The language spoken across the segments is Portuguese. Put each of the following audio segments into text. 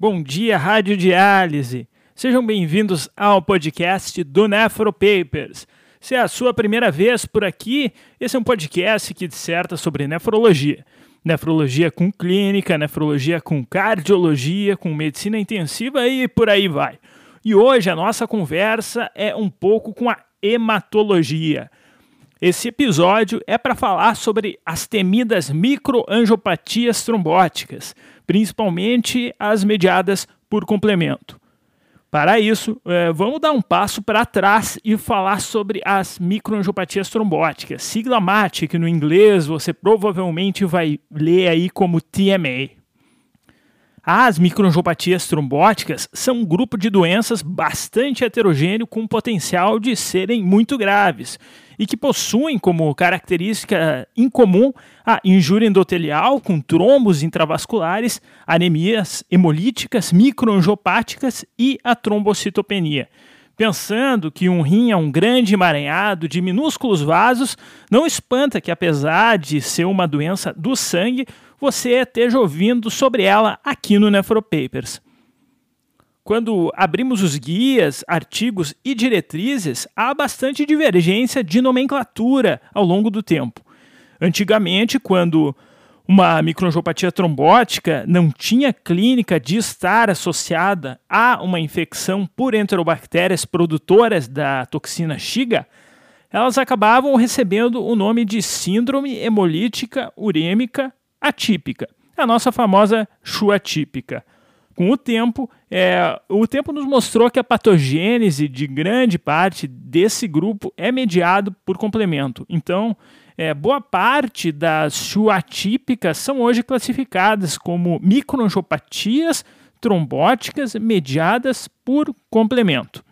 Bom dia, Rádio Diálise. Sejam bem-vindos ao podcast do Nefro Papers. Se é a sua primeira vez por aqui, esse é um podcast que disserta sobre nefrologia. Nefrologia com clínica, nefrologia com cardiologia, com medicina intensiva e por aí vai. E hoje a nossa conversa é um pouco com a hematologia. Esse episódio é para falar sobre as temidas microangiopatias trombóticas, principalmente as mediadas por complemento. Para isso, é, vamos dar um passo para trás e falar sobre as microangiopatias trombóticas, sigla MAT, que no inglês você provavelmente vai ler aí como TMA. As microangiopatias trombóticas são um grupo de doenças bastante heterogêneo com potencial de serem muito graves e que possuem como característica incomum a injúria endotelial com trombos intravasculares, anemias hemolíticas microangiopáticas e a trombocitopenia. Pensando que um rim é um grande emaranhado de minúsculos vasos, não espanta que, apesar de ser uma doença do sangue, você esteja ouvindo sobre ela aqui no Nefropapers. Quando abrimos os guias, artigos e diretrizes, há bastante divergência de nomenclatura ao longo do tempo. Antigamente, quando uma microangiopatia trombótica não tinha clínica de estar associada a uma infecção por enterobactérias produtoras da toxina Shiga, elas acabavam recebendo o nome de síndrome hemolítica urêmica atípica, a nossa famosa CHU atípica. Com o tempo, é, o tempo nos mostrou que a patogênese de grande parte desse grupo é mediado por complemento. Então, é, boa parte das CHU atípicas são hoje classificadas como microangiopatias trombóticas mediadas por complemento.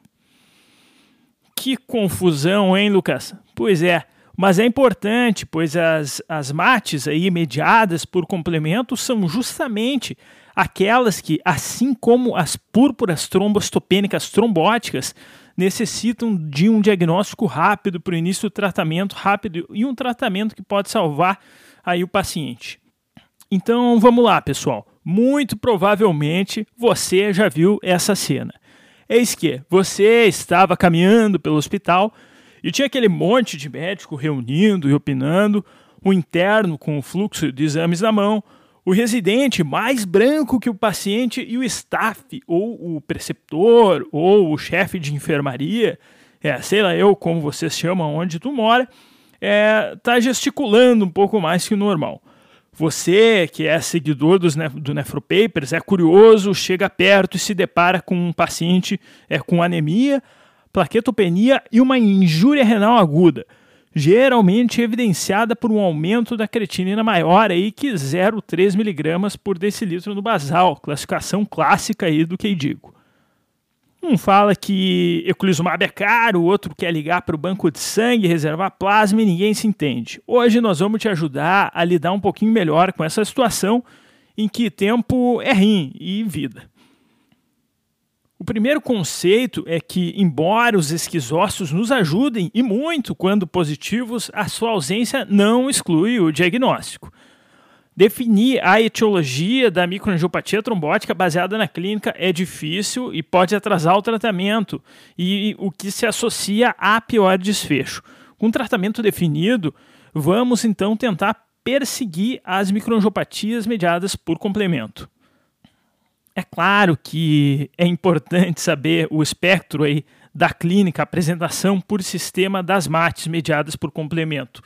Que confusão, hein, Lucas? Pois é, mas é importante, pois as, as mates aí mediadas por complemento são justamente aquelas que, assim como as púrpuras trombostopênicas trombóticas, necessitam de um diagnóstico rápido para o início do tratamento rápido e um tratamento que pode salvar aí o paciente. Então vamos lá, pessoal. Muito provavelmente você já viu essa cena. Eis que você estava caminhando pelo hospital e tinha aquele monte de médico reunindo e opinando, o interno com o fluxo de exames na mão, o residente mais branco que o paciente e o staff, ou o preceptor, ou o chefe de enfermaria, é, sei lá eu como vocês chamam onde tu mora, é, tá gesticulando um pouco mais que o normal. Você, que é seguidor dos, do Nefropapers, é curioso, chega perto e se depara com um paciente é, com anemia, plaquetopenia e uma injúria renal aguda, geralmente evidenciada por um aumento da creatinina maior aí que 0,3 mg por decilitro no basal, classificação clássica aí do que digo. Um fala que eculizumab é caro, o outro quer ligar para o banco de sangue, reservar plasma e ninguém se entende. Hoje nós vamos te ajudar a lidar um pouquinho melhor com essa situação em que tempo é rim e vida. O primeiro conceito é que, embora os esquizócitos nos ajudem e muito quando positivos, a sua ausência não exclui o diagnóstico. Definir a etiologia da microangiopatia trombótica baseada na clínica é difícil e pode atrasar o tratamento, e o que se associa a pior desfecho. Com tratamento definido, vamos então tentar perseguir as microangiopatias mediadas por complemento. É claro que é importante saber o espectro aí da clínica, apresentação por sistema das mates mediadas por complemento.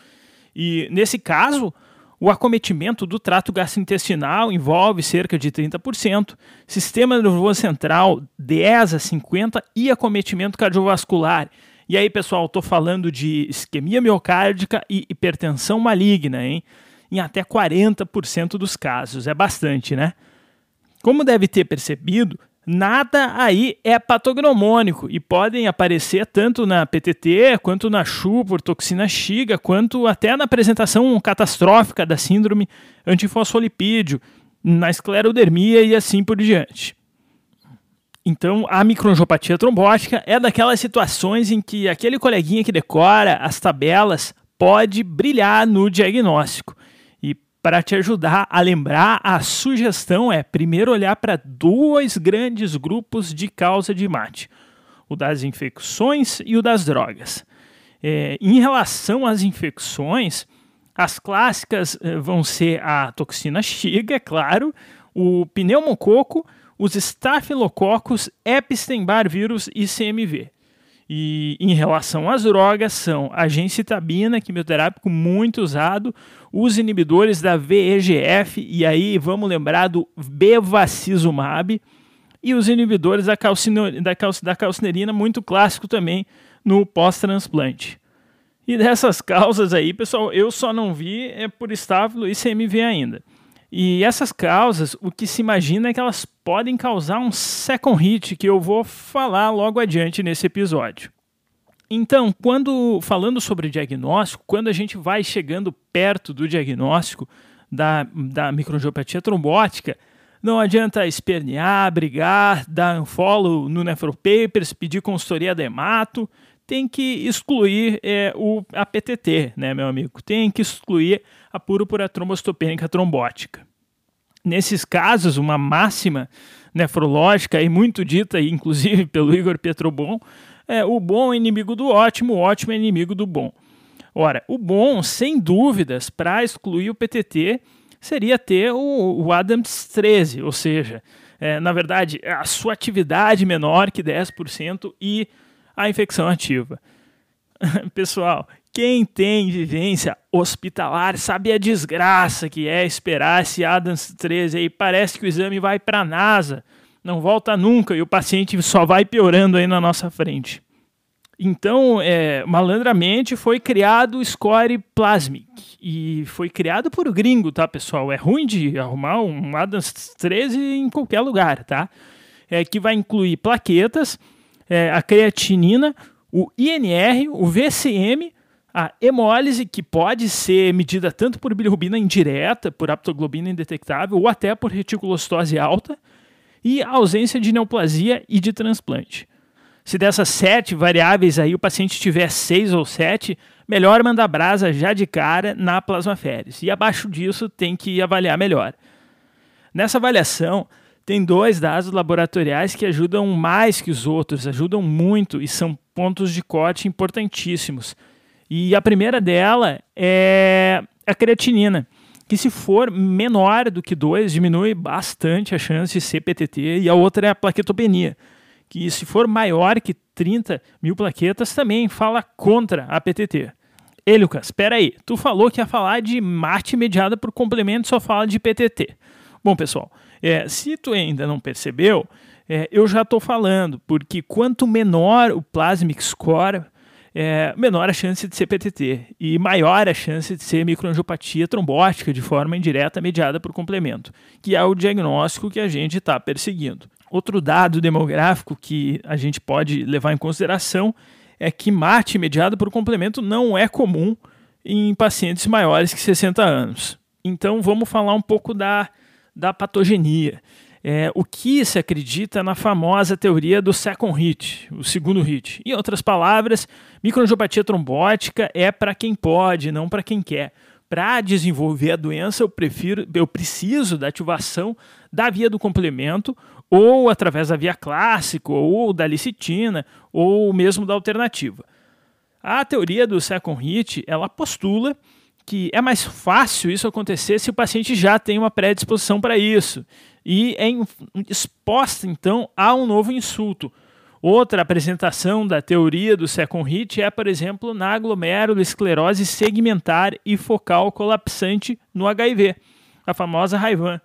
E nesse caso, o acometimento do trato gastrointestinal envolve cerca de 30%, sistema nervoso central 10 a 50 e acometimento cardiovascular. E aí, pessoal, estou falando de isquemia miocárdica e hipertensão maligna, hein? Em até 40% dos casos. É bastante, né? Como deve ter percebido, nada aí é patognomônico e podem aparecer tanto na PTT quanto na CHU por toxina Xiga, quanto até na apresentação catastrófica da síndrome antifosfolipídio, na esclerodermia e assim por diante. Então, a microangiopatia trombótica é daquelas situações em que aquele coleguinha que decora as tabelas pode brilhar no diagnóstico. Para te ajudar a lembrar, a sugestão é primeiro olhar para dois grandes grupos de causa de mate: o das infecções e o das drogas. É, em relação às infecções, as clássicas eh, vão ser a toxina Xiga, é claro, o pneumococo, os estafilococos, Epstein-Barr vírus e CMV. E em relação às drogas, são a gencitabina, quimioterápico muito usado, os inibidores da VEGF, e aí vamos lembrar do bevacizumab, e os inibidores da, da, cal, da calcinerina, muito clássico também no pós-transplante. E dessas causas aí, pessoal, eu só não vi é por estáfilo e CMV ainda. E essas causas, o que se imagina é que elas podem causar um second hit, que eu vou falar logo adiante nesse episódio. Então, quando falando sobre diagnóstico, quando a gente vai chegando perto do diagnóstico da, da microangiopatia trombótica, não adianta espernear, brigar, dar um follow no Nefropapers, pedir consultoria de hemato, tem que excluir é, o, a PTT, né, meu amigo? Tem que excluir a púrpura trombocitopênica trombótica. Nesses casos, uma máxima nefrológica e muito dita, inclusive pelo Igor Petrobon, é o bom é inimigo do ótimo, o ótimo é inimigo do bom. Ora, o bom, sem dúvidas, para excluir o PTT, seria ter o, o Adams 13, ou seja, é, na verdade, a sua atividade menor que 10% e a infecção ativa. Pessoal, quem tem vivência hospitalar sabe a desgraça que é esperar esse Adams 13 aí. Parece que o exame vai para a NASA, não volta nunca e o paciente só vai piorando aí na nossa frente. Então, é, malandramente foi criado o Score Plasmic e foi criado por gringo, tá, pessoal? É ruim de arrumar um Adams 13 em qualquer lugar, tá? É que vai incluir plaquetas é, a creatinina, o INR, o VCM, a hemólise, que pode ser medida tanto por bilirrubina indireta, por aptoglobina indetectável, ou até por reticulocitose alta, e a ausência de neoplasia e de transplante. Se dessas sete variáveis aí o paciente tiver seis ou sete, melhor mandar brasa já de cara na plasmaférese. E abaixo disso tem que avaliar melhor. Nessa avaliação, tem dois dados laboratoriais que ajudam mais que os outros, ajudam muito e são pontos de corte importantíssimos. E a primeira dela é a creatinina, que se for menor do que 2, diminui bastante a chance de ser PTT, e a outra é a plaquetopenia, que se for maior que 30 mil plaquetas, também fala contra a PTT. Ei, Lucas, espera aí, tu falou que ia falar de mate mediada por complemento, só fala de PTT. Bom, pessoal, é, se tu ainda não percebeu, é, eu já estou falando, porque quanto menor o Plasmic Score, é, menor a chance de ser PTT e maior a chance de ser microangiopatia trombótica de forma indireta mediada por complemento, que é o diagnóstico que a gente está perseguindo. Outro dado demográfico que a gente pode levar em consideração é que mate mediado por complemento não é comum em pacientes maiores que 60 anos. Então vamos falar um pouco da da patogenia. É, o que se acredita na famosa teoria do second hit, o segundo hit. Em outras palavras, microangiopatia trombótica é para quem pode, não para quem quer. Para desenvolver a doença, eu prefiro, eu preciso da ativação da via do complemento, ou através da via clássica, ou da licitina, ou mesmo da alternativa. A teoria do second hit, ela postula que é mais fácil isso acontecer se o paciente já tem uma predisposição para isso e é exposta então a um novo insulto. Outra apresentação da teoria do second hit é, por exemplo, na glomerulosclerose segmentar e focal colapsante no HIV, a famosa RAIVAN,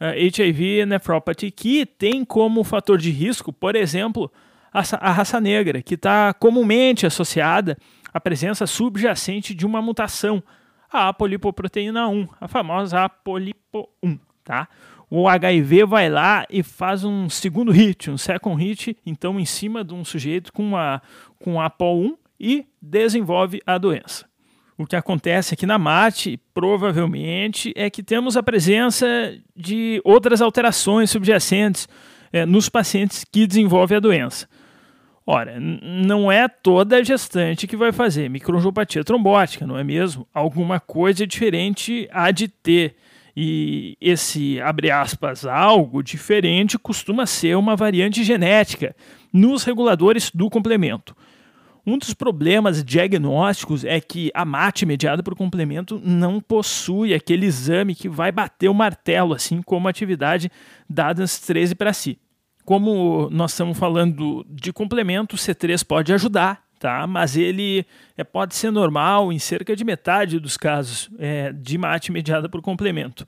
HIV nephropathy, que tem como fator de risco, por exemplo, a raça negra, que está comumente associada à presença subjacente de uma mutação a apolipoproteína 1, a famosa apolipo1, tá? O HIV vai lá e faz um segundo hit, um second hit, então em cima de um sujeito com a com APO1 e desenvolve a doença. O que acontece aqui na MAT, provavelmente, é que temos a presença de outras alterações subjacentes, é, nos pacientes que desenvolvem a doença. Ora, não é toda gestante que vai fazer microangiopatia trombótica, não é mesmo? Alguma coisa diferente há de ter. E esse, abre aspas, algo diferente costuma ser uma variante genética nos reguladores do complemento. Um dos problemas diagnósticos é que a MAT mediada por complemento não possui aquele exame que vai bater o martelo, assim como a atividade dada nas 13 para si. Como nós estamos falando de complemento, o C3 pode ajudar, tá? mas ele é, pode ser normal em cerca de metade dos casos é, de MAT mediada por complemento.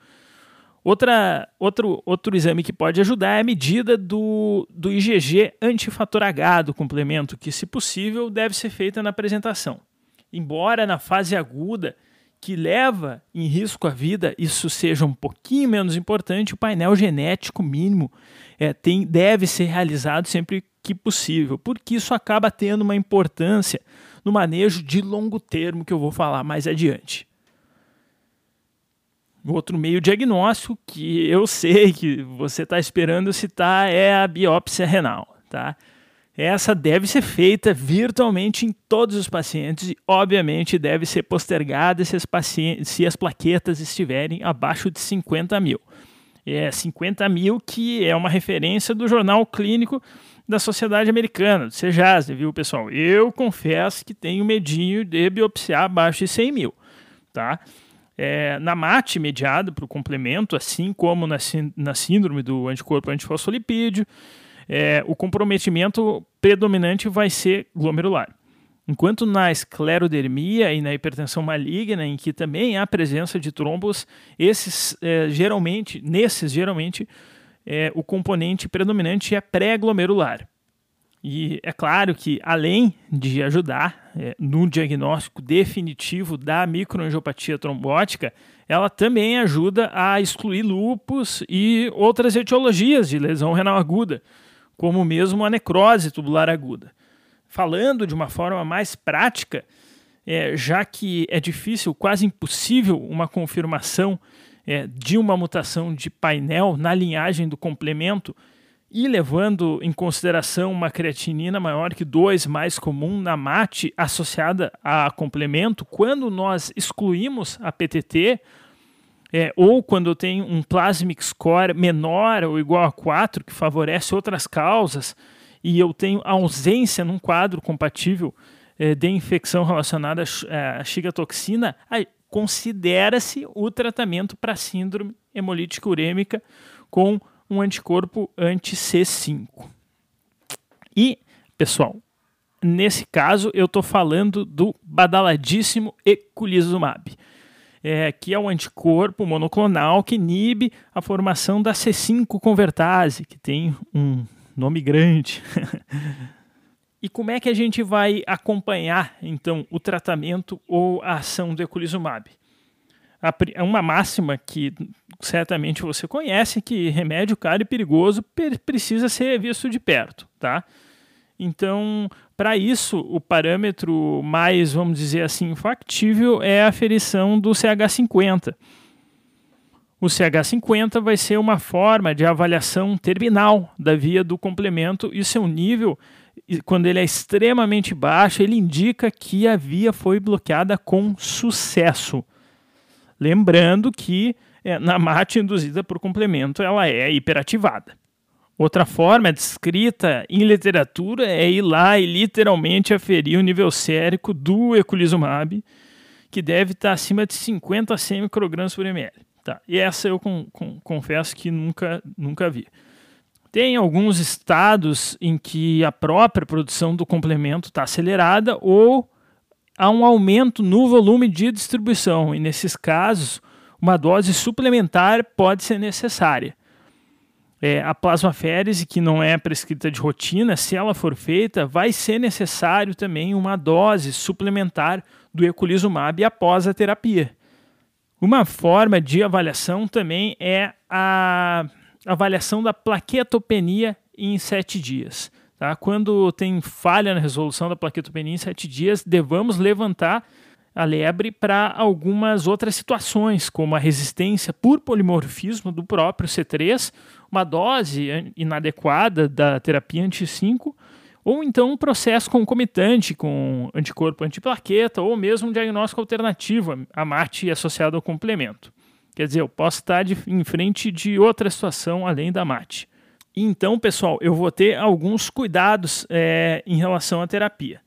Outra, outro, outro exame que pode ajudar é a medida do, do IgG antifator H do complemento, que, se possível, deve ser feita na apresentação. Embora na fase aguda, que leva em risco a vida, isso seja um pouquinho menos importante, o painel genético mínimo é, tem, deve ser realizado sempre que possível, porque isso acaba tendo uma importância no manejo de longo termo que eu vou falar mais adiante. Outro meio diagnóstico que eu sei que você está esperando citar é a biópsia renal, tá? Essa deve ser feita virtualmente em todos os pacientes e, obviamente, deve ser postergada se as, se as plaquetas estiverem abaixo de 50 mil. É 50 mil que é uma referência do jornal clínico da Sociedade Americana, do CEJAS, viu, pessoal? Eu confesso que tenho medinho de biopsiar abaixo de 100 mil, tá? É, na MAT mediada para o complemento, assim como na, na síndrome do anticorpo antifosfolipídio, é, o comprometimento predominante vai ser glomerular. Enquanto na esclerodermia e na hipertensão maligna, em que também há presença de trombos, esses é, geralmente, nesses geralmente, é, o componente predominante é pré-glomerular. E é claro que, além de ajudar é, no diagnóstico definitivo da microangiopatia trombótica, ela também ajuda a excluir lupus e outras etiologias de lesão renal aguda, como mesmo a necrose tubular aguda. Falando de uma forma mais prática, é, já que é difícil, quase impossível, uma confirmação é, de uma mutação de painel na linhagem do complemento e levando em consideração uma creatinina maior que 2, mais comum na MAT associada a complemento, quando nós excluímos a PTT, é, ou quando eu tenho um plasmic score menor ou igual a 4, que favorece outras causas, e eu tenho ausência num quadro compatível é, de infecção relacionada à xigatoxina, considera-se o tratamento para síndrome hemolítica urêmica com um anticorpo anti-C5. E, pessoal, nesse caso eu estou falando do badaladíssimo eculizumab, é, que é um anticorpo monoclonal que inibe a formação da C5 convertase, que tem um nome grande. e como é que a gente vai acompanhar, então, o tratamento ou a ação do eculizumab? É uma máxima que certamente você conhece que remédio caro e perigoso precisa ser visto de perto, tá? Então, para isso, o parâmetro mais, vamos dizer assim, factível é a aferição do CH50. O CH50 vai ser uma forma de avaliação terminal da via do complemento e seu nível, quando ele é extremamente baixo, ele indica que a via foi bloqueada com sucesso. Lembrando que é, na mate induzida por complemento ela é hiperativada. Outra forma descrita em literatura é ir lá e literalmente aferir o nível sérico do eculizumab, que deve estar acima de 50 a 100 microgramas por ml. Tá. E essa eu com, com, confesso que nunca, nunca vi. Tem alguns estados em que a própria produção do complemento está acelerada ou há um aumento no volume de distribuição, e nesses casos, uma dose suplementar pode ser necessária. É, a plasmaférese, que não é prescrita de rotina, se ela for feita, vai ser necessário também uma dose suplementar do eculizumab após a terapia. Uma forma de avaliação também é a avaliação da plaquetopenia em sete dias. Tá? Quando tem falha na resolução da plaquetopenia em sete dias, devamos levantar a lebre para algumas outras situações, como a resistência por polimorfismo do próprio C3, uma dose inadequada da terapia anti-5, ou então um processo concomitante com anticorpo antiplaqueta, ou mesmo um diagnóstico alternativo, a MAT associado ao complemento. Quer dizer, eu posso estar de, em frente de outra situação além da MAT. Então, pessoal, eu vou ter alguns cuidados é, em relação à terapia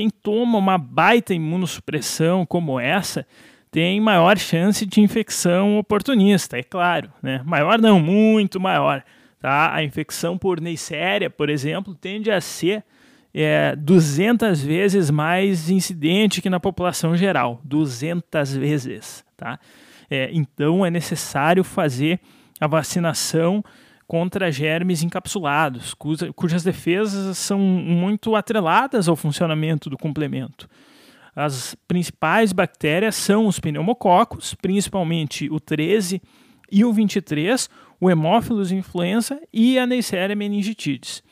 quem toma uma baita imunossupressão como essa tem maior chance de infecção oportunista, é claro. Né? Maior não, muito maior. Tá? A infecção por Neisseria, por exemplo, tende a ser é, 200 vezes mais incidente que na população geral. 200 vezes. Tá? É, então é necessário fazer a vacinação contra germes encapsulados, cuja, cujas defesas são muito atreladas ao funcionamento do complemento. As principais bactérias são os pneumococos, principalmente o 13 e o 23, o Haemophilus influenza e a Neisseria meningitidis.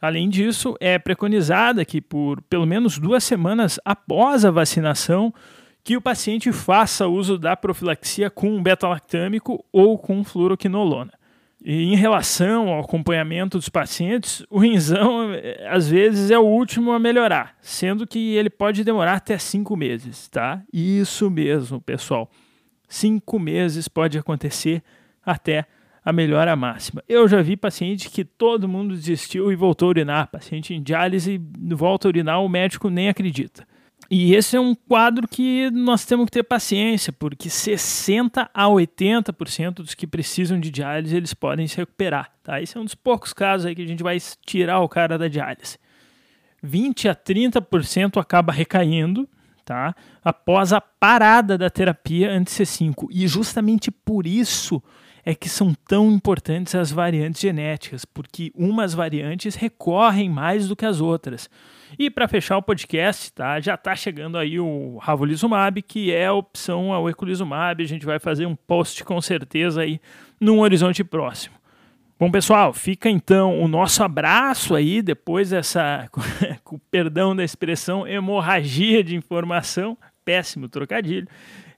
Além disso, é preconizada que por pelo menos duas semanas após a vacinação, que o paciente faça uso da profilaxia com beta-lactâmico ou com fluoroquinolona. E em relação ao acompanhamento dos pacientes, o rinzão às vezes é o último a melhorar, sendo que ele pode demorar até cinco meses, tá? Isso mesmo, pessoal. Cinco meses pode acontecer até a melhora máxima. Eu já vi paciente que todo mundo desistiu e voltou a urinar. Paciente em diálise volta a urinar, o médico nem acredita. E esse é um quadro que nós temos que ter paciência, porque 60 a 80% dos que precisam de diálise eles podem se recuperar, tá? Esse é um dos poucos casos aí que a gente vai tirar o cara da diálise. 20 a 30% acaba recaindo, tá? Após a parada da terapia anti-C5. E justamente por isso é que são tão importantes as variantes genéticas, porque umas variantes recorrem mais do que as outras. E para fechar o podcast, tá, já está chegando aí o Ravulizumab, que é a opção ao Eculizumab. A gente vai fazer um post com certeza aí num horizonte próximo. Bom, pessoal, fica então o nosso abraço aí depois dessa, com perdão da expressão, hemorragia de informação, péssimo trocadilho.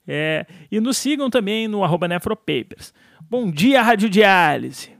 É, e nos sigam também no arroba nefropapers. Bom dia, Rádio Diálise!